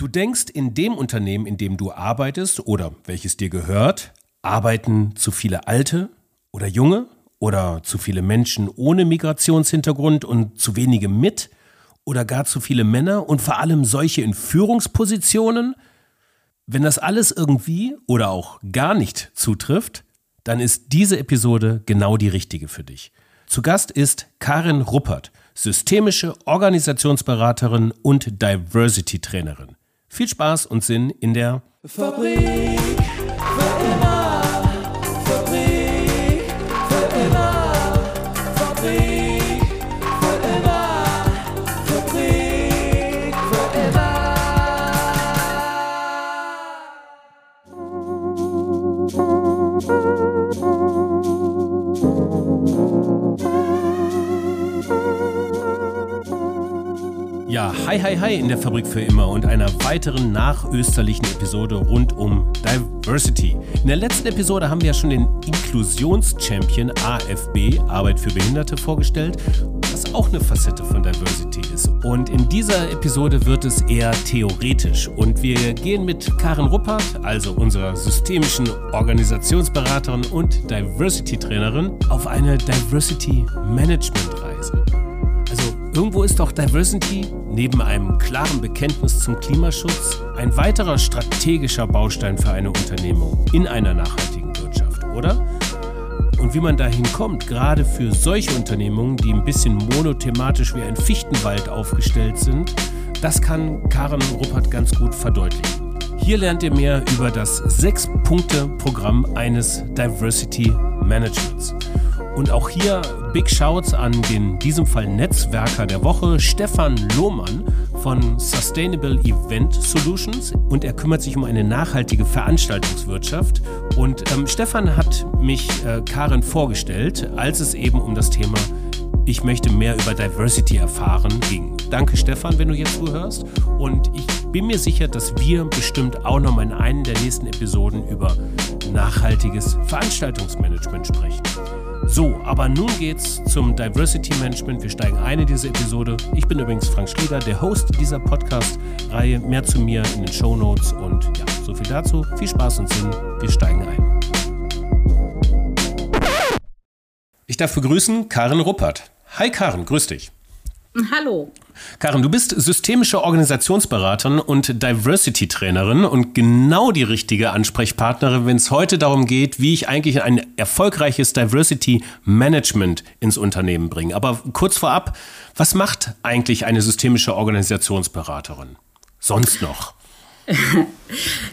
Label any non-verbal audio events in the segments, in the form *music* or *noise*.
Du denkst, in dem Unternehmen, in dem du arbeitest oder welches dir gehört, arbeiten zu viele Alte oder Junge oder zu viele Menschen ohne Migrationshintergrund und zu wenige mit oder gar zu viele Männer und vor allem solche in Führungspositionen? Wenn das alles irgendwie oder auch gar nicht zutrifft, dann ist diese Episode genau die richtige für dich. Zu Gast ist Karin Ruppert, systemische Organisationsberaterin und Diversity-Trainerin. Viel Spaß und Sinn in der Fabrik Ja, hi, hi, hi in der Fabrik für immer und einer weiteren nachösterlichen Episode rund um Diversity. In der letzten Episode haben wir ja schon den Inklusions-Champion AFB, Arbeit für Behinderte, vorgestellt, was auch eine Facette von Diversity ist. Und in dieser Episode wird es eher theoretisch und wir gehen mit Karen Ruppert, also unserer systemischen Organisationsberaterin und Diversity-Trainerin, auf eine Diversity-Management-Reise. Irgendwo ist doch Diversity neben einem klaren Bekenntnis zum Klimaschutz ein weiterer strategischer Baustein für eine Unternehmung in einer nachhaltigen Wirtschaft, oder? Und wie man dahin kommt, gerade für solche Unternehmungen, die ein bisschen monothematisch wie ein Fichtenwald aufgestellt sind, das kann Karen Ruppert ganz gut verdeutlichen. Hier lernt ihr mehr über das Sechs-Punkte-Programm eines Diversity Managements. Und auch hier Big Shouts an den in diesem Fall Netzwerker der Woche, Stefan Lohmann von Sustainable Event Solutions. Und er kümmert sich um eine nachhaltige Veranstaltungswirtschaft. Und ähm, Stefan hat mich äh, Karin vorgestellt, als es eben um das Thema Ich möchte mehr über Diversity erfahren ging. Danke Stefan, wenn du jetzt zuhörst. Und ich bin mir sicher, dass wir bestimmt auch noch mal in einer der nächsten Episoden über nachhaltiges Veranstaltungsmanagement sprechen. So, aber nun geht's zum Diversity Management. Wir steigen ein in diese Episode. Ich bin übrigens Frank Schlieder, der Host dieser Podcast-Reihe. Mehr zu mir in den Show Notes und ja, so viel dazu. Viel Spaß und Sinn. Wir steigen ein. Ich darf begrüßen Karin Ruppert. Hi Karin, grüß dich. Hallo. Karin, du bist systemische Organisationsberaterin und Diversity-Trainerin und genau die richtige Ansprechpartnerin, wenn es heute darum geht, wie ich eigentlich ein erfolgreiches Diversity-Management ins Unternehmen bringe. Aber kurz vorab, was macht eigentlich eine systemische Organisationsberaterin? Sonst noch? *laughs*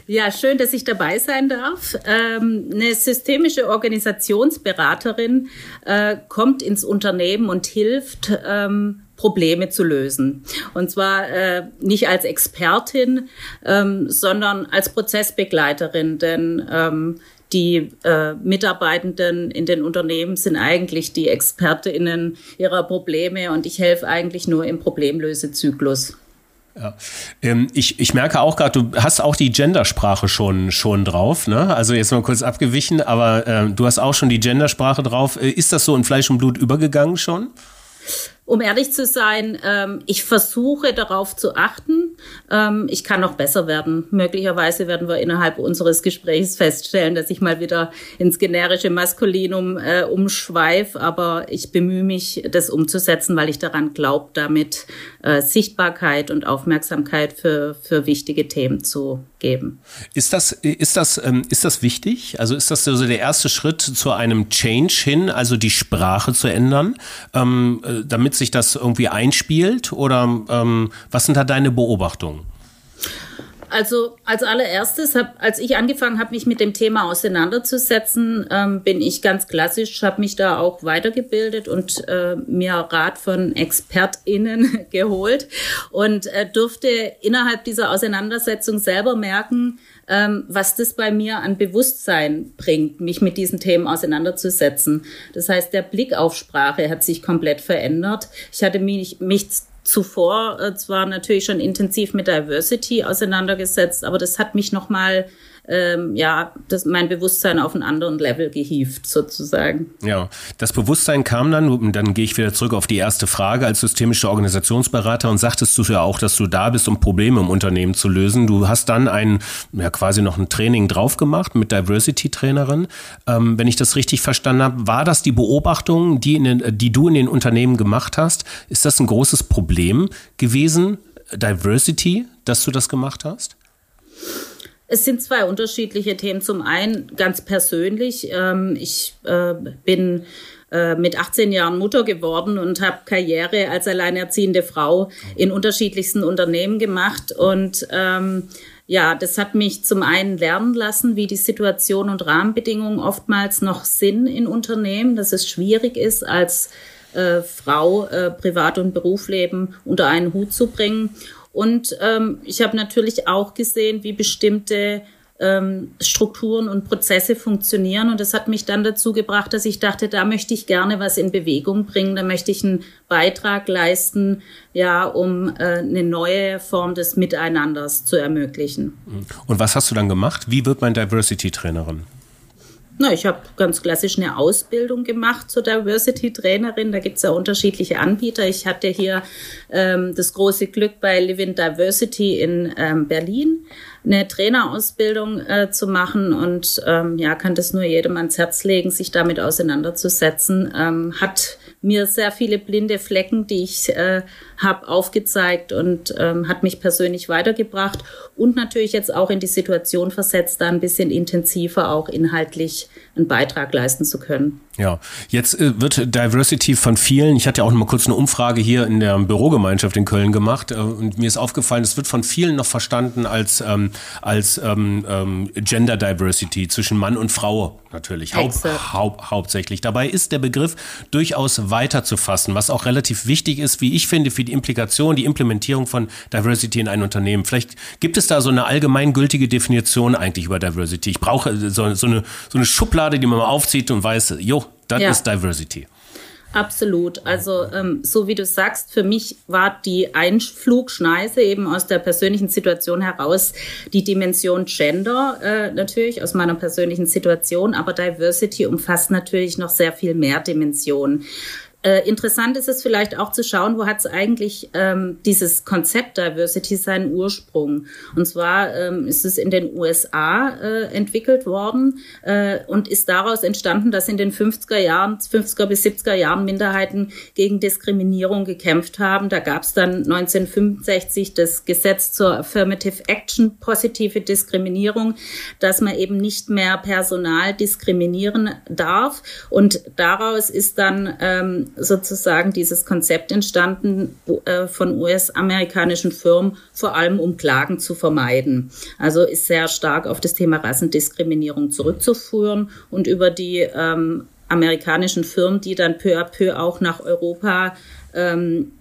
Ja, schön, dass ich dabei sein darf. Ähm, eine systemische Organisationsberaterin äh, kommt ins Unternehmen und hilft, ähm, Probleme zu lösen. Und zwar äh, nicht als Expertin, ähm, sondern als Prozessbegleiterin, denn ähm, die äh, Mitarbeitenden in den Unternehmen sind eigentlich die Expertinnen ihrer Probleme und ich helfe eigentlich nur im Problemlösezyklus. Ja. Ähm, ich, ich merke auch gerade, du hast auch die Gendersprache schon, schon drauf. Ne? Also jetzt mal kurz abgewichen, aber äh, du hast auch schon die Gendersprache drauf. Äh, ist das so in Fleisch und Blut übergegangen schon? Um ehrlich zu sein, ähm, ich versuche darauf zu achten. Ähm, ich kann noch besser werden. Möglicherweise werden wir innerhalb unseres Gesprächs feststellen, dass ich mal wieder ins generische Maskulinum äh, umschweife. Aber ich bemühe mich, das umzusetzen, weil ich daran glaube, damit äh, Sichtbarkeit und Aufmerksamkeit für, für wichtige Themen zu geben. Ist das, ist das, ähm, ist das wichtig? Also ist das also der erste Schritt zu einem Change hin, also die Sprache zu ändern, ähm, äh, damit sich das irgendwie einspielt? Oder ähm, was sind da deine Beobachtungen? Also als allererstes, hab, als ich angefangen habe, mich mit dem Thema auseinanderzusetzen, ähm, bin ich ganz klassisch, habe mich da auch weitergebildet und äh, mir Rat von ExpertInnen *laughs* geholt und äh, durfte innerhalb dieser Auseinandersetzung selber merken, ähm, was das bei mir an Bewusstsein bringt, mich mit diesen Themen auseinanderzusetzen. Das heißt, der Blick auf Sprache hat sich komplett verändert. Ich hatte mich, mich zuvor äh, zwar natürlich schon intensiv mit Diversity auseinandergesetzt, aber das hat mich nochmal ähm, ja, das, mein Bewusstsein auf einen anderen Level gehievt, sozusagen. Ja, das Bewusstsein kam dann, dann gehe ich wieder zurück auf die erste Frage, als systemischer Organisationsberater und sagtest du ja auch, dass du da bist, um Probleme im Unternehmen zu lösen. Du hast dann ein, ja quasi noch ein Training drauf gemacht mit Diversity-Trainerin. Ähm, wenn ich das richtig verstanden habe, war das die Beobachtung, die, in den, die du in den Unternehmen gemacht hast? Ist das ein großes Problem gewesen, Diversity, dass du das gemacht hast? Es sind zwei unterschiedliche Themen. Zum einen ganz persönlich. Ähm, ich äh, bin äh, mit 18 Jahren Mutter geworden und habe Karriere als alleinerziehende Frau in unterschiedlichsten Unternehmen gemacht. Und ähm, ja, das hat mich zum einen lernen lassen, wie die Situation und Rahmenbedingungen oftmals noch sind in Unternehmen, dass es schwierig ist, als äh, Frau äh, Privat- und Berufsleben unter einen Hut zu bringen. Und ähm, ich habe natürlich auch gesehen, wie bestimmte ähm, Strukturen und Prozesse funktionieren. Und das hat mich dann dazu gebracht, dass ich dachte, da möchte ich gerne was in Bewegung bringen, da möchte ich einen Beitrag leisten, ja, um äh, eine neue Form des Miteinanders zu ermöglichen. Und was hast du dann gemacht? Wie wird man Diversity-Trainerin? Na, ich habe ganz klassisch eine Ausbildung gemacht zur Diversity-Trainerin. Da gibt es ja unterschiedliche Anbieter. Ich hatte hier ähm, das große Glück bei Live in Diversity in ähm, Berlin eine Trainerausbildung äh, zu machen und ähm, ja, kann das nur jedem ans Herz legen, sich damit auseinanderzusetzen. Ähm, hat mir sehr viele blinde Flecken, die ich äh, habe, aufgezeigt und ähm, hat mich persönlich weitergebracht und natürlich jetzt auch in die Situation versetzt, da ein bisschen intensiver auch inhaltlich einen Beitrag leisten zu können. Ja, jetzt äh, wird Diversity von vielen, ich hatte ja auch noch mal kurz eine Umfrage hier in der Bürogemeinschaft in Köln gemacht äh, und mir ist aufgefallen, es wird von vielen noch verstanden als, ähm, als ähm, ähm, Gender Diversity zwischen Mann und Frau natürlich, hau hau hauptsächlich. Dabei ist der Begriff durchaus weiter zu fassen, was auch relativ wichtig ist, wie ich finde, für die Implikation, die Implementierung von Diversity in ein Unternehmen. Vielleicht gibt es da so eine allgemeingültige Definition eigentlich über Diversity. Ich brauche so, so, eine, so eine Schublade, die man mal aufzieht und weiß, jo, das ja. ist Diversity. Absolut. Also ähm, so wie du sagst, für mich war die Einflugschneise eben aus der persönlichen Situation heraus die Dimension Gender äh, natürlich aus meiner persönlichen Situation, aber Diversity umfasst natürlich noch sehr viel mehr Dimensionen. Äh, interessant ist es vielleicht auch zu schauen, wo hat es eigentlich ähm, dieses Konzept Diversity seinen Ursprung. Und zwar ähm, ist es in den USA äh, entwickelt worden äh, und ist daraus entstanden, dass in den 50er Jahren, 50er bis 70er Jahren Minderheiten gegen Diskriminierung gekämpft haben. Da gab es dann 1965 das Gesetz zur Affirmative Action, positive Diskriminierung, dass man eben nicht mehr Personal diskriminieren darf. Und daraus ist dann ähm, sozusagen dieses Konzept entstanden äh, von US-amerikanischen Firmen, vor allem um Klagen zu vermeiden. Also ist sehr stark auf das Thema Rassendiskriminierung zurückzuführen und über die ähm, amerikanischen Firmen, die dann peu à peu auch nach Europa ähm,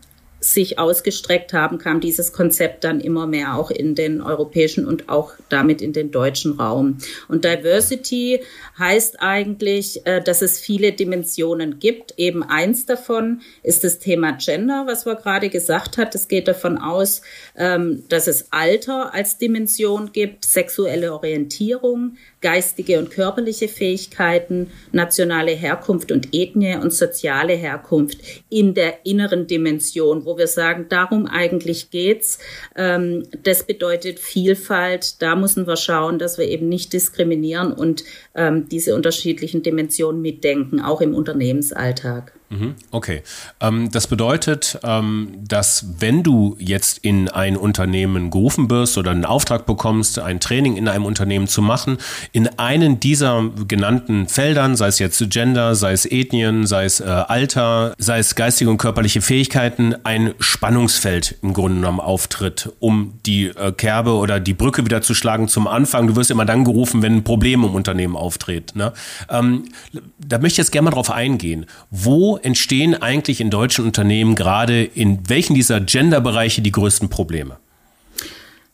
sich ausgestreckt haben, kam dieses Konzept dann immer mehr auch in den europäischen und auch damit in den deutschen Raum. Und Diversity heißt eigentlich, äh, dass es viele Dimensionen gibt. Eben eins davon ist das Thema Gender, was wir gerade gesagt hat. Es geht davon aus, ähm, dass es Alter als Dimension gibt, sexuelle Orientierung, geistige und körperliche Fähigkeiten, nationale Herkunft und Ethnie und soziale Herkunft in der inneren Dimension, wo wir sagen, darum eigentlich geht's. Ähm, das bedeutet Vielfalt. Da müssen wir schauen, dass wir eben nicht diskriminieren und ähm, diese unterschiedlichen Dimensionen mitdenken, auch im Unternehmensalltag. Mhm. Okay. Ähm, das bedeutet, ähm, dass wenn du jetzt in ein Unternehmen gerufen wirst oder einen Auftrag bekommst, ein Training in einem Unternehmen zu machen, in einen dieser genannten Feldern, sei es jetzt Gender, sei es Ethnien, sei es äh, Alter, sei es geistige und körperliche Fähigkeiten, ein Spannungsfeld im Grunde genommen auftritt, um die äh, Kerbe oder die Brücke wieder zu schlagen zum Anfang. Du wirst immer dann gerufen, wenn ein Problem im Unternehmen auftritt. Ne? Ähm, da möchte ich jetzt gerne mal drauf eingehen. Wo entstehen eigentlich in deutschen Unternehmen gerade in welchen dieser Gender-Bereiche die größten Probleme?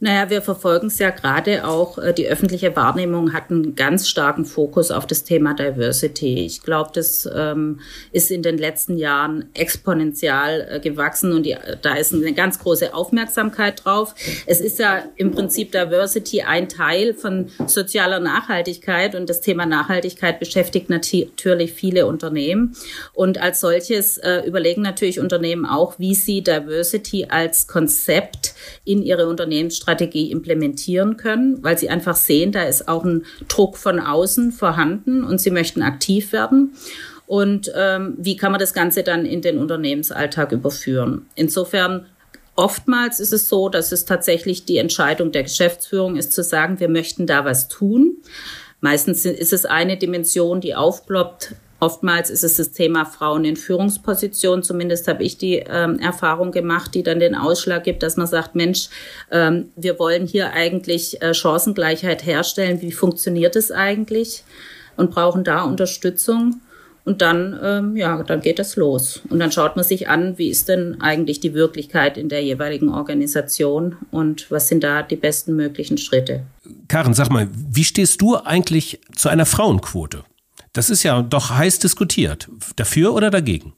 Naja, wir verfolgen es ja gerade auch. Äh, die öffentliche Wahrnehmung hat einen ganz starken Fokus auf das Thema Diversity. Ich glaube, das ähm, ist in den letzten Jahren exponentiell äh, gewachsen und die, da ist eine ganz große Aufmerksamkeit drauf. Es ist ja im Prinzip Diversity ein Teil von sozialer Nachhaltigkeit und das Thema Nachhaltigkeit beschäftigt natürlich viele Unternehmen. Und als solches äh, überlegen natürlich Unternehmen auch, wie sie Diversity als Konzept in ihre Unternehmensstrategie Strategie implementieren können, weil sie einfach sehen, da ist auch ein Druck von außen vorhanden und sie möchten aktiv werden. Und ähm, wie kann man das Ganze dann in den Unternehmensalltag überführen? Insofern Oftmals ist es so, dass es tatsächlich die Entscheidung der Geschäftsführung ist, zu sagen, wir möchten da was tun. Meistens ist es eine Dimension, die aufploppt, Oftmals ist es das Thema Frauen in Führungspositionen. Zumindest habe ich die ähm, Erfahrung gemacht, die dann den Ausschlag gibt, dass man sagt, Mensch, ähm, wir wollen hier eigentlich äh, Chancengleichheit herstellen. Wie funktioniert es eigentlich? Und brauchen da Unterstützung. Und dann, ähm, ja, dann geht es los. Und dann schaut man sich an, wie ist denn eigentlich die Wirklichkeit in der jeweiligen Organisation und was sind da die besten möglichen Schritte. Karen, sag mal, wie stehst du eigentlich zu einer Frauenquote? Das ist ja doch heiß diskutiert. Dafür oder dagegen?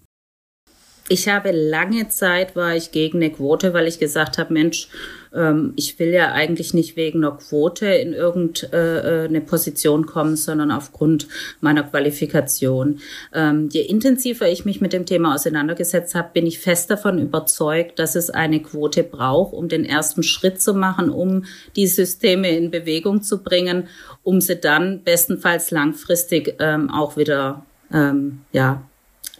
Ich habe lange Zeit war ich gegen eine Quote, weil ich gesagt habe, Mensch, ähm, ich will ja eigentlich nicht wegen einer Quote in irgendeine äh, Position kommen, sondern aufgrund meiner Qualifikation. Ähm, je intensiver ich mich mit dem Thema auseinandergesetzt habe, bin ich fest davon überzeugt, dass es eine Quote braucht, um den ersten Schritt zu machen, um die Systeme in Bewegung zu bringen, um sie dann bestenfalls langfristig ähm, auch wieder ja,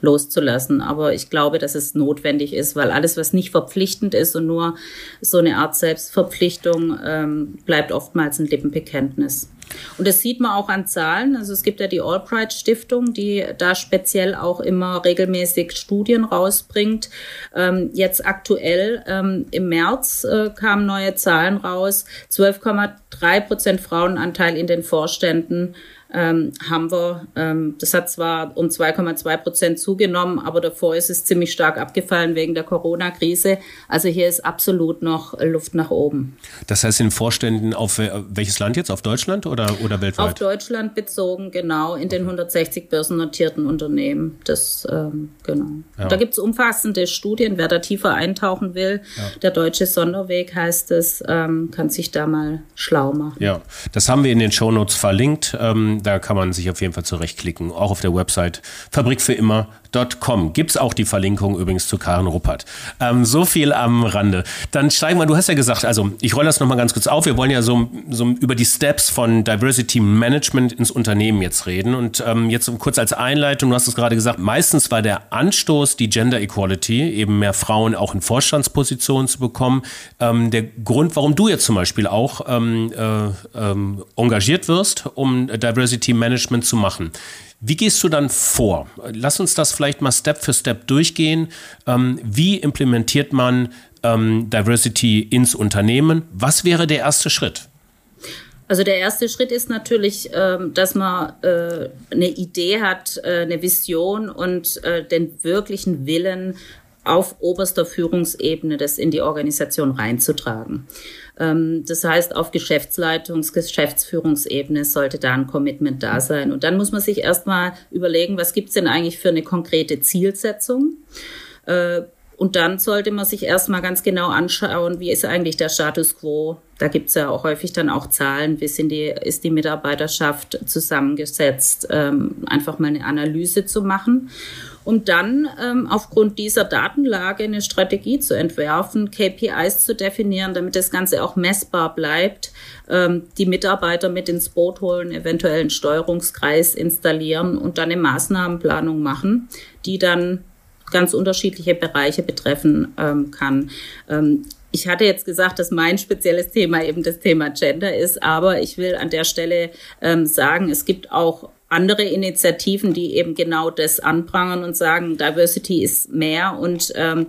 loszulassen. Aber ich glaube, dass es notwendig ist, weil alles, was nicht verpflichtend ist und nur so eine Art Selbstverpflichtung, ähm, bleibt oftmals ein Lippenbekenntnis. Und das sieht man auch an Zahlen. Also es gibt ja die Albright Stiftung, die da speziell auch immer regelmäßig Studien rausbringt. Ähm, jetzt aktuell ähm, im März äh, kamen neue Zahlen raus. 12,3 Prozent Frauenanteil in den Vorständen ähm, haben wir, ähm, das hat zwar um 2,2 Prozent zugenommen, aber davor ist es ziemlich stark abgefallen wegen der Corona-Krise. Also hier ist absolut noch Luft nach oben. Das heißt in Vorständen auf welches Land jetzt? Auf Deutschland oder, oder weltweit? Auf Deutschland bezogen, genau, in den 160 börsennotierten Unternehmen. Das, ähm, genau. Ja. Da gibt es umfassende Studien, wer da tiefer eintauchen will. Ja. Der deutsche Sonderweg heißt es, ähm, kann sich da mal schlau machen. Ja, das haben wir in den Shownotes verlinkt. Ähm, da kann man sich auf jeden Fall zurechtklicken, auch auf der Website. Fabrik für immer Gibt es auch die Verlinkung übrigens zu Karen Ruppert. Ähm, so viel am Rande. Dann steigen wir, du hast ja gesagt, also ich rolle das nochmal ganz kurz auf. Wir wollen ja so, so über die Steps von Diversity Management ins Unternehmen jetzt reden. Und ähm, jetzt kurz als Einleitung, du hast es gerade gesagt, meistens war der Anstoß die Gender Equality, eben mehr Frauen auch in Vorstandspositionen zu bekommen. Ähm, der Grund, warum du jetzt zum Beispiel auch ähm, äh, ähm, engagiert wirst, um Diversity Management zu machen. Wie gehst du dann vor? Lass uns das vielleicht mal Step für Step durchgehen. Ähm, wie implementiert man ähm, Diversity ins Unternehmen? Was wäre der erste Schritt? Also der erste Schritt ist natürlich, ähm, dass man äh, eine Idee hat, äh, eine Vision und äh, den wirklichen Willen auf oberster Führungsebene das in die Organisation reinzutragen. Ähm, das heißt, auf Geschäftsleitungs-, Geschäftsführungsebene sollte da ein Commitment da sein. Und dann muss man sich erstmal überlegen, was gibt's denn eigentlich für eine konkrete Zielsetzung? Äh, und dann sollte man sich erstmal ganz genau anschauen, wie ist eigentlich der Status quo. Da gibt's ja auch häufig dann auch Zahlen, wie sind die, ist die Mitarbeiterschaft zusammengesetzt, ähm, einfach mal eine Analyse zu machen um dann ähm, aufgrund dieser Datenlage eine Strategie zu entwerfen, KPIs zu definieren, damit das Ganze auch messbar bleibt, ähm, die Mitarbeiter mit ins Boot holen, eventuell einen Steuerungskreis installieren und dann eine Maßnahmenplanung machen, die dann ganz unterschiedliche Bereiche betreffen ähm, kann. Ähm, ich hatte jetzt gesagt, dass mein spezielles Thema eben das Thema Gender ist, aber ich will an der Stelle ähm, sagen, es gibt auch andere Initiativen, die eben genau das anprangern und sagen, Diversity ist mehr und ähm,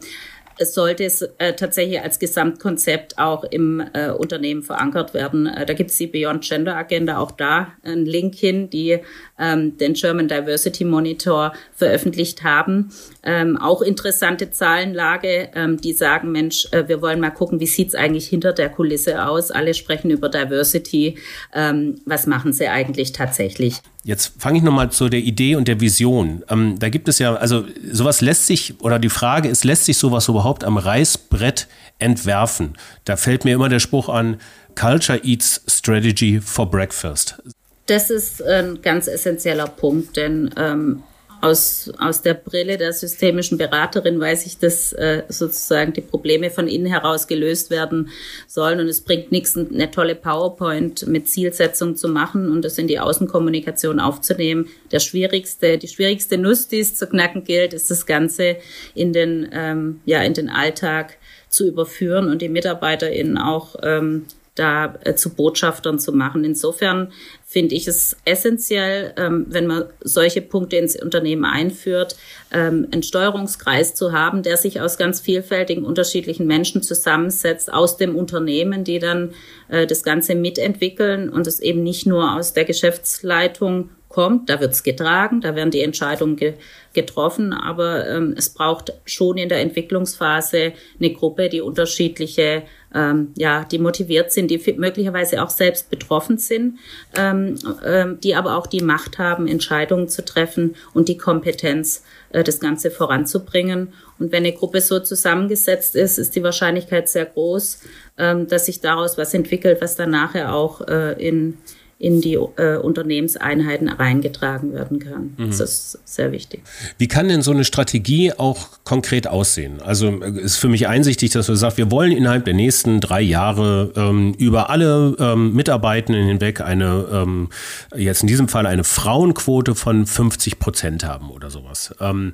es sollte es äh, tatsächlich als Gesamtkonzept auch im äh, Unternehmen verankert werden. Äh, da gibt es die Beyond Gender Agenda, auch da ein Link hin, die ähm, den German Diversity Monitor veröffentlicht haben. Ähm, auch interessante Zahlenlage, ähm, die sagen, Mensch, äh, wir wollen mal gucken, wie sieht's eigentlich hinter der Kulisse aus. Alle sprechen über Diversity. Ähm, was machen sie eigentlich tatsächlich? Jetzt fange ich nochmal zu der Idee und der Vision. Ähm, da gibt es ja, also sowas lässt sich, oder die Frage ist, lässt sich sowas überhaupt am Reißbrett entwerfen? Da fällt mir immer der Spruch an, Culture eats strategy for breakfast. Das ist ein ganz essentieller Punkt, denn ähm, aus, aus der Brille der systemischen Beraterin weiß ich, dass äh, sozusagen die Probleme von innen heraus gelöst werden sollen. Und es bringt nichts, eine tolle PowerPoint mit Zielsetzung zu machen und das in die Außenkommunikation aufzunehmen. Der schwierigste, die schwierigste Nuss, die es zu knacken gilt, ist das Ganze in den, ähm, ja, in den Alltag zu überführen und die MitarbeiterInnen auch ähm, da äh, zu Botschaftern zu machen. Insofern finde ich es essentiell, ähm, wenn man solche Punkte ins Unternehmen einführt, ähm, einen Steuerungskreis zu haben, der sich aus ganz vielfältigen, unterschiedlichen Menschen zusammensetzt aus dem Unternehmen, die dann äh, das Ganze mitentwickeln und es eben nicht nur aus der Geschäftsleitung kommt. Da wird es getragen, da werden die Entscheidungen ge getroffen, aber ähm, es braucht schon in der Entwicklungsphase eine Gruppe, die unterschiedliche, ähm, ja, die motiviert sind, die möglicherweise auch selbst betroffen sind, ähm, ähm, die aber auch die Macht haben, Entscheidungen zu treffen und die Kompetenz, äh, das Ganze voranzubringen. Und wenn eine Gruppe so zusammengesetzt ist, ist die Wahrscheinlichkeit sehr groß, ähm, dass sich daraus was entwickelt, was dann nachher auch äh, in in die äh, Unternehmenseinheiten reingetragen werden kann. Mhm. Das ist sehr wichtig. Wie kann denn so eine Strategie auch konkret aussehen? Also äh, ist für mich einsichtig, dass du sagst, wir wollen innerhalb der nächsten drei Jahre ähm, über alle ähm, Mitarbeitenden hinweg eine, ähm, jetzt in diesem Fall eine Frauenquote von 50 Prozent haben oder sowas. Ähm,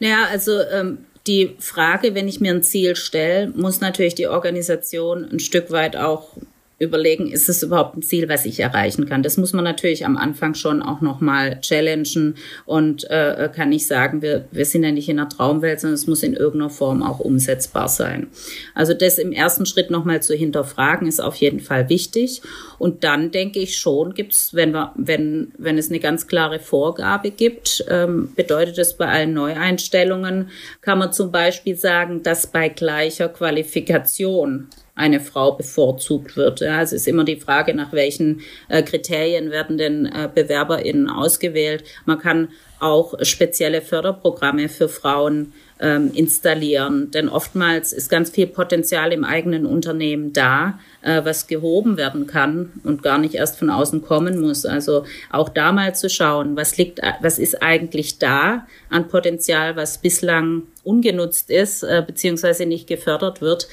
naja, also ähm, die Frage, wenn ich mir ein Ziel stelle, muss natürlich die Organisation ein Stück weit auch überlegen, ist es überhaupt ein Ziel, was ich erreichen kann. Das muss man natürlich am Anfang schon auch nochmal challengen und äh, kann nicht sagen, wir, wir sind ja nicht in einer Traumwelt, sondern es muss in irgendeiner Form auch umsetzbar sein. Also das im ersten Schritt nochmal zu hinterfragen, ist auf jeden Fall wichtig. Und dann denke ich schon, gibt es, wenn, wir, wenn, wenn es eine ganz klare Vorgabe gibt, ähm, bedeutet es bei allen Neueinstellungen, kann man zum Beispiel sagen, dass bei gleicher Qualifikation eine Frau bevorzugt wird. Ja, es ist immer die Frage, nach welchen äh, Kriterien werden denn äh, BewerberInnen ausgewählt. Man kann auch spezielle Förderprogramme für Frauen ähm, installieren. Denn oftmals ist ganz viel Potenzial im eigenen Unternehmen da, äh, was gehoben werden kann und gar nicht erst von außen kommen muss. Also auch da mal zu schauen, was liegt, was ist eigentlich da an Potenzial, was bislang ungenutzt ist, äh, beziehungsweise nicht gefördert wird.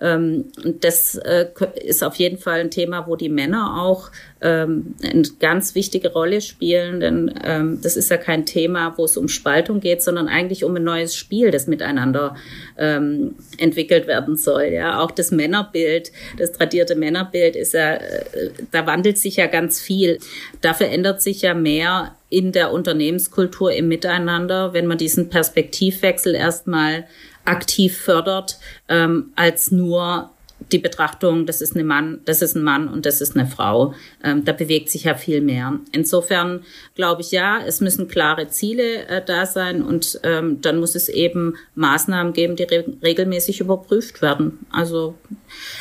Ähm, das äh, ist auf jeden Fall ein Thema, wo die Männer auch ähm, eine ganz wichtige Rolle spielen, denn ähm, das ist ja kein Thema, wo es um Spaltung geht, sondern eigentlich um ein neues Spiel, das miteinander ähm, entwickelt werden soll. Ja, auch das Männerbild, das tradierte Männerbild ist ja, äh, da wandelt sich ja ganz viel. Da verändert sich ja mehr in der Unternehmenskultur im Miteinander, wenn man diesen Perspektivwechsel erstmal aktiv fördert, ähm, als nur die Betrachtung, das ist, eine Mann, das ist ein Mann und das ist eine Frau. Ähm, da bewegt sich ja viel mehr. Insofern glaube ich ja, es müssen klare Ziele äh, da sein und ähm, dann muss es eben Maßnahmen geben, die re regelmäßig überprüft werden. Also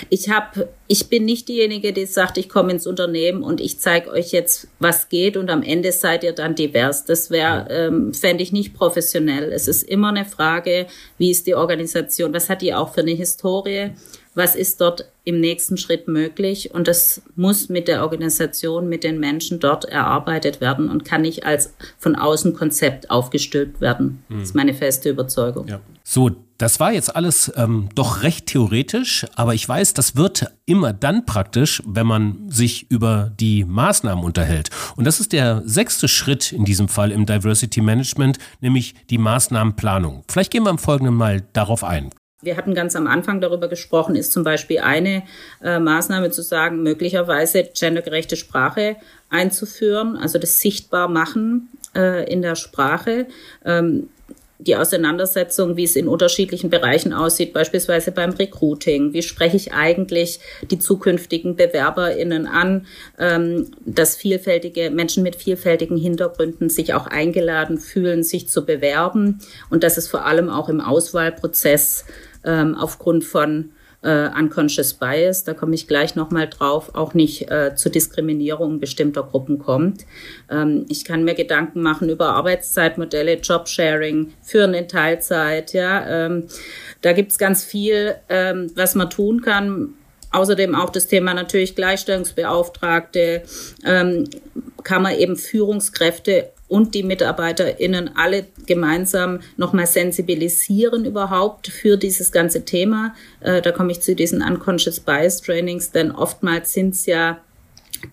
ich habe, ich bin nicht diejenige, die sagt, ich komme ins Unternehmen und ich zeige euch jetzt, was geht und am Ende seid ihr dann divers. Das wäre, ähm, fände ich nicht professionell. Es ist immer eine Frage, wie ist die Organisation, was hat die auch für eine Historie? Was ist dort im nächsten Schritt möglich. Und das muss mit der Organisation, mit den Menschen dort erarbeitet werden und kann nicht als von außen Konzept aufgestülpt werden. Das ist meine feste Überzeugung. Ja. So, das war jetzt alles ähm, doch recht theoretisch, aber ich weiß, das wird immer dann praktisch, wenn man sich über die Maßnahmen unterhält. Und das ist der sechste Schritt in diesem Fall im Diversity Management, nämlich die Maßnahmenplanung. Vielleicht gehen wir im Folgenden mal darauf ein. Wir hatten ganz am Anfang darüber gesprochen, ist zum Beispiel eine äh, Maßnahme zu sagen, möglicherweise gendergerechte Sprache einzuführen, also das sichtbar machen äh, in der Sprache. Ähm, die Auseinandersetzung, wie es in unterschiedlichen Bereichen aussieht, beispielsweise beim Recruiting. Wie spreche ich eigentlich die zukünftigen BewerberInnen an, ähm, dass vielfältige Menschen mit vielfältigen Hintergründen sich auch eingeladen fühlen, sich zu bewerben und dass es vor allem auch im Auswahlprozess ähm, aufgrund von äh, Unconscious Bias, da komme ich gleich nochmal drauf, auch nicht äh, zur Diskriminierung bestimmter Gruppen kommt. Ähm, ich kann mir Gedanken machen über Arbeitszeitmodelle, Jobsharing, Führen in Teilzeit. Ja, ähm, da gibt's ganz viel, ähm, was man tun kann. Außerdem auch das Thema natürlich Gleichstellungsbeauftragte, ähm, kann man eben Führungskräfte und die MitarbeiterInnen alle gemeinsam nochmal sensibilisieren überhaupt für dieses ganze Thema. Äh, da komme ich zu diesen Unconscious Bias Trainings, denn oftmals sind es ja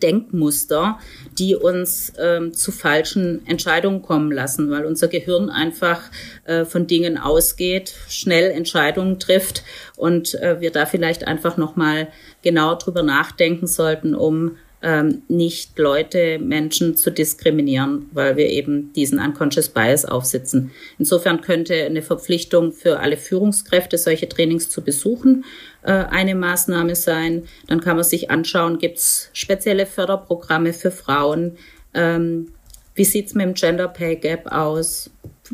Denkmuster, die uns ähm, zu falschen Entscheidungen kommen lassen, weil unser Gehirn einfach äh, von Dingen ausgeht, schnell Entscheidungen trifft und äh, wir da vielleicht einfach noch mal genau drüber nachdenken sollten, um ähm, nicht Leute, Menschen zu diskriminieren, weil wir eben diesen Unconscious Bias aufsitzen. Insofern könnte eine Verpflichtung für alle Führungskräfte, solche Trainings zu besuchen, äh, eine Maßnahme sein. Dann kann man sich anschauen, gibt es spezielle Förderprogramme für Frauen? Ähm, wie sieht's mit dem Gender Pay Gap aus?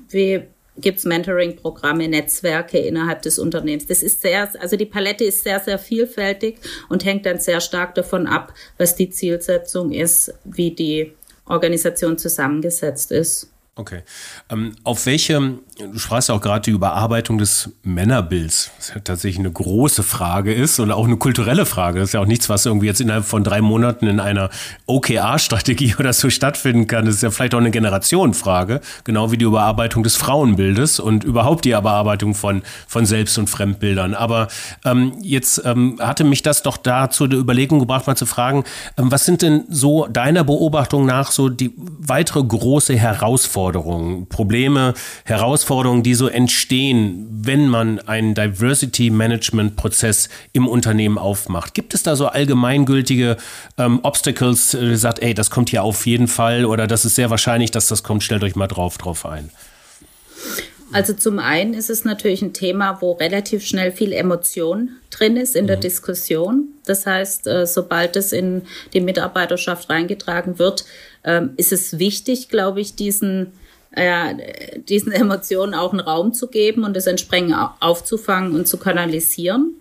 Wie gibt es Mentoring-Programme, Netzwerke innerhalb des Unternehmens. Das ist sehr, also die Palette ist sehr, sehr vielfältig und hängt dann sehr stark davon ab, was die Zielsetzung ist, wie die Organisation zusammengesetzt ist. Okay. Ähm, auf welche Du sprachst ja auch gerade die Überarbeitung des Männerbilds, was ja tatsächlich eine große Frage ist und auch eine kulturelle Frage. Das ist ja auch nichts, was irgendwie jetzt innerhalb von drei Monaten in einer OKR-Strategie *laughs* oder so stattfinden kann. Das ist ja vielleicht auch eine Generationenfrage, genau wie die Überarbeitung des Frauenbildes und überhaupt die Überarbeitung von, von Selbst- und Fremdbildern. Aber ähm, jetzt ähm, hatte mich das doch dazu der Überlegung gebracht, mal zu fragen, ähm, was sind denn so deiner Beobachtung nach so die weitere große Herausforderungen, Probleme, Herausforderungen, Herausforderungen, die so entstehen, wenn man einen Diversity Management Prozess im Unternehmen aufmacht? Gibt es da so allgemeingültige ähm, Obstacles, äh, sagt, ey, das kommt hier auf jeden Fall oder das ist sehr wahrscheinlich, dass das kommt, stellt euch mal drauf, drauf ein? Also zum einen ist es natürlich ein Thema, wo relativ schnell viel Emotion drin ist in der mhm. Diskussion. Das heißt, äh, sobald es in die Mitarbeiterschaft reingetragen wird, ähm, ist es wichtig, glaube ich, diesen ja, diesen Emotionen auch einen Raum zu geben und es entsprechend aufzufangen und zu kanalisieren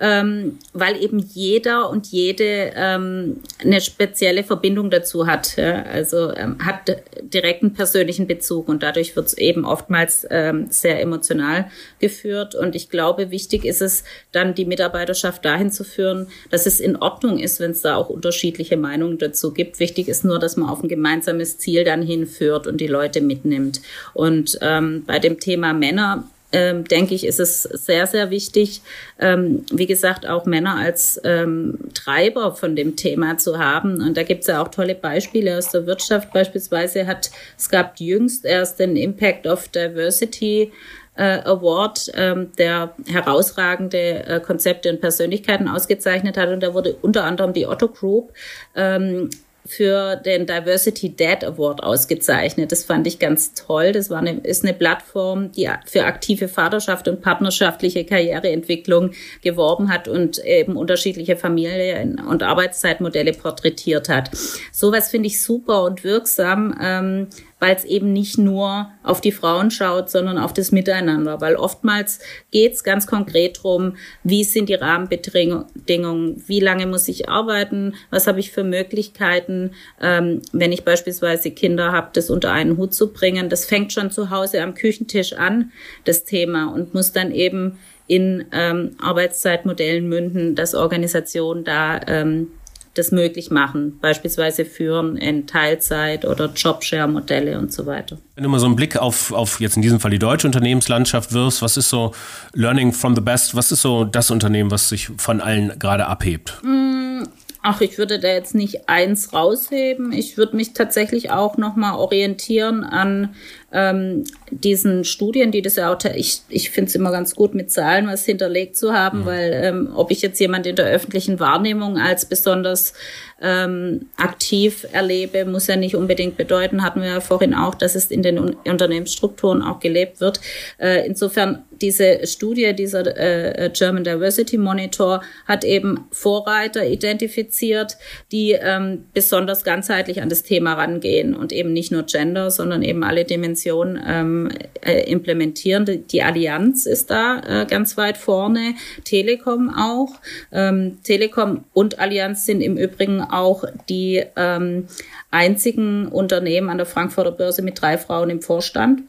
ähm, weil eben jeder und jede ähm, eine spezielle Verbindung dazu hat. Ja? Also ähm, hat direkten persönlichen Bezug und dadurch wird es eben oftmals ähm, sehr emotional geführt. Und ich glaube, wichtig ist es dann, die Mitarbeiterschaft dahin zu führen, dass es in Ordnung ist, wenn es da auch unterschiedliche Meinungen dazu gibt. Wichtig ist nur, dass man auf ein gemeinsames Ziel dann hinführt und die Leute mitnimmt. Und ähm, bei dem Thema Männer ähm, denke ich, ist es sehr, sehr wichtig, ähm, wie gesagt, auch Männer als ähm, Treiber von dem Thema zu haben. Und da gibt es ja auch tolle Beispiele aus der Wirtschaft. Beispielsweise hat es gab jüngst erst den Impact of Diversity äh, Award, ähm, der herausragende äh, Konzepte und Persönlichkeiten ausgezeichnet hat. Und da wurde unter anderem die Otto Group ähm, für den Diversity Dad Award ausgezeichnet. Das fand ich ganz toll. Das war eine, ist eine Plattform, die für aktive Vaterschaft und partnerschaftliche Karriereentwicklung geworben hat und eben unterschiedliche Familien- und Arbeitszeitmodelle porträtiert hat. Sowas finde ich super und wirksam. Ähm, weil es eben nicht nur auf die Frauen schaut, sondern auf das Miteinander. Weil oftmals geht es ganz konkret darum, wie sind die Rahmenbedingungen, wie lange muss ich arbeiten, was habe ich für Möglichkeiten, ähm, wenn ich beispielsweise Kinder habe, das unter einen Hut zu bringen. Das fängt schon zu Hause am Küchentisch an, das Thema, und muss dann eben in ähm, Arbeitszeitmodellen münden, dass Organisationen da ähm, das möglich machen, beispielsweise führen in Teilzeit oder Jobshare-Modelle und so weiter. Wenn du mal so einen Blick auf, auf jetzt in diesem Fall die deutsche Unternehmenslandschaft wirfst, was ist so Learning from the Best, was ist so das Unternehmen, was sich von allen gerade abhebt? Mm, ach, ich würde da jetzt nicht eins rausheben. Ich würde mich tatsächlich auch nochmal orientieren an ähm, diesen Studien, die das ja auch, ich, ich finde es immer ganz gut, mit Zahlen was hinterlegt zu haben, mhm. weil ähm, ob ich jetzt jemand in der öffentlichen Wahrnehmung als besonders ähm, aktiv erlebe, muss ja nicht unbedingt bedeuten, hatten wir ja vorhin auch, dass es in den Unternehmensstrukturen auch gelebt wird. Äh, insofern diese Studie, dieser äh, German Diversity Monitor hat eben Vorreiter identifiziert, die ähm, besonders ganzheitlich an das Thema rangehen und eben nicht nur Gender, sondern eben alle Dimensionen ähm, äh, implementieren. Die, die, Allianz ist da äh, ganz weit vorne, Telekom auch. Ähm, Telekom und Allianz sind im Übrigen auch die ähm, einzigen Unternehmen an der Frankfurter Börse mit drei Frauen im Vorstand.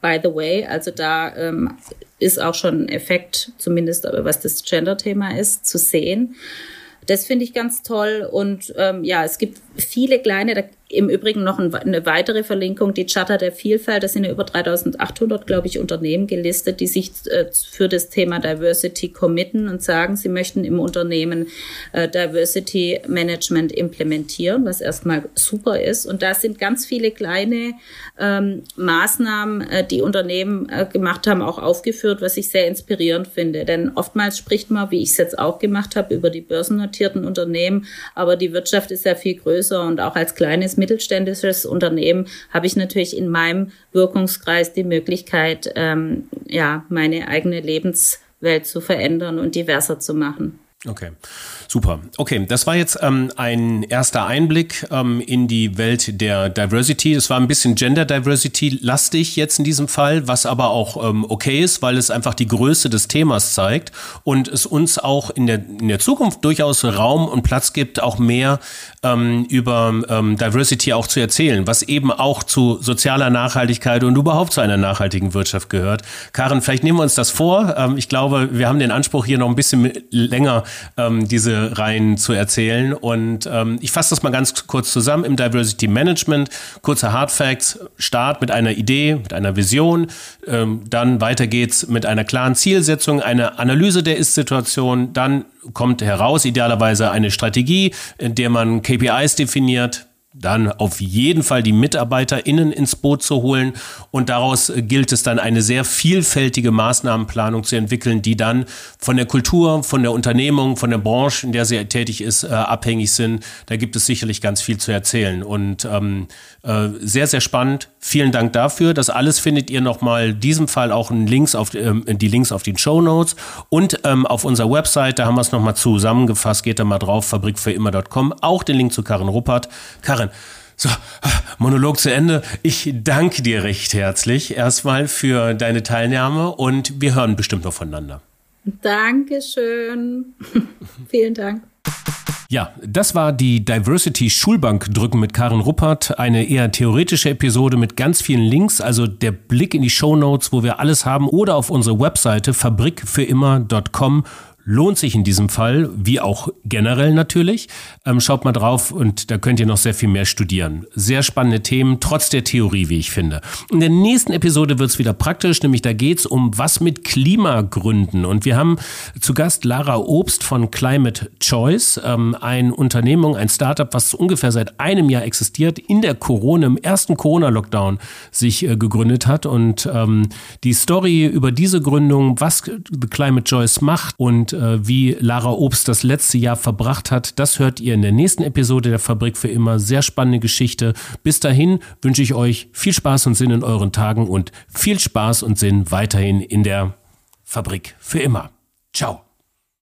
By the way, also da ähm, ist auch schon ein Effekt, zumindest was das Gender-Thema ist, zu sehen. Das finde ich ganz toll. Und ähm, ja, es gibt viele kleine, da im Übrigen noch eine weitere Verlinkung, die Charta der Vielfalt. Da sind ja über 3800, glaube ich, Unternehmen gelistet, die sich äh, für das Thema Diversity committen und sagen, sie möchten im Unternehmen äh, Diversity Management implementieren, was erstmal super ist. Und da sind ganz viele kleine ähm, Maßnahmen, äh, die Unternehmen äh, gemacht haben, auch aufgeführt, was ich sehr inspirierend finde. Denn oftmals spricht man, wie ich es jetzt auch gemacht habe, über die börsennotierten Unternehmen, aber die Wirtschaft ist ja viel größer und auch als kleines mittelständisches Unternehmen habe ich natürlich in meinem Wirkungskreis die Möglichkeit, ähm, ja, meine eigene Lebenswelt zu verändern und diverser zu machen. Okay, super. Okay, das war jetzt ähm, ein erster Einblick ähm, in die Welt der Diversity. Es war ein bisschen Gender Diversity lastig jetzt in diesem Fall, was aber auch ähm, okay ist, weil es einfach die Größe des Themas zeigt und es uns auch in der, in der Zukunft durchaus Raum und Platz gibt, auch mehr ähm, über ähm, Diversity auch zu erzählen, was eben auch zu sozialer Nachhaltigkeit und überhaupt zu einer nachhaltigen Wirtschaft gehört. Karin, vielleicht nehmen wir uns das vor. Ähm, ich glaube, wir haben den Anspruch, hier noch ein bisschen länger ähm, diese Reihen zu erzählen. Und ähm, ich fasse das mal ganz kurz zusammen. Im Diversity Management, kurze Hard Facts, Start mit einer Idee, mit einer Vision. Ähm, dann weiter geht's mit einer klaren Zielsetzung, eine Analyse der Ist-Situation. Dann kommt heraus idealerweise eine Strategie, in der man KPIs definiert, dann auf jeden Fall die MitarbeiterInnen ins Boot zu holen. Und daraus gilt es dann eine sehr vielfältige Maßnahmenplanung zu entwickeln, die dann von der Kultur, von der Unternehmung, von der Branche, in der sie tätig ist, äh, abhängig sind. Da gibt es sicherlich ganz viel zu erzählen. Und ähm, äh, sehr, sehr spannend. Vielen Dank dafür. Das alles findet ihr nochmal, diesem Fall auch in Links auf, ähm, die Links auf den Show Notes und ähm, auf unserer Website, da haben wir es nochmal zusammengefasst. Geht da mal drauf, fabrikfürimmer.com. Auch den Link zu Karin Ruppert. Karin, so, Monolog zu Ende. Ich danke dir recht herzlich erstmal für deine Teilnahme und wir hören bestimmt noch voneinander. Dankeschön. *laughs* Vielen Dank. Ja, das war die Diversity Schulbank drücken mit Karin Ruppert. Eine eher theoretische Episode mit ganz vielen Links, also der Blick in die Show Notes, wo wir alles haben, oder auf unsere Webseite fabrikfürimmer.com lohnt sich in diesem Fall, wie auch generell natürlich. Ähm, schaut mal drauf und da könnt ihr noch sehr viel mehr studieren. Sehr spannende Themen, trotz der Theorie, wie ich finde. In der nächsten Episode wird es wieder praktisch, nämlich da geht es um was mit Klimagründen. Und wir haben zu Gast Lara Obst von Climate Choice, ähm, ein Unternehmung, ein Startup, was ungefähr seit einem Jahr existiert, in der Corona, im ersten Corona-Lockdown sich äh, gegründet hat. Und ähm, die Story über diese Gründung, was Climate Choice macht und äh, wie Lara Obst das letzte Jahr verbracht hat. Das hört ihr in der nächsten Episode der Fabrik für immer. Sehr spannende Geschichte. Bis dahin wünsche ich euch viel Spaß und Sinn in euren Tagen und viel Spaß und Sinn weiterhin in der Fabrik für immer. Ciao.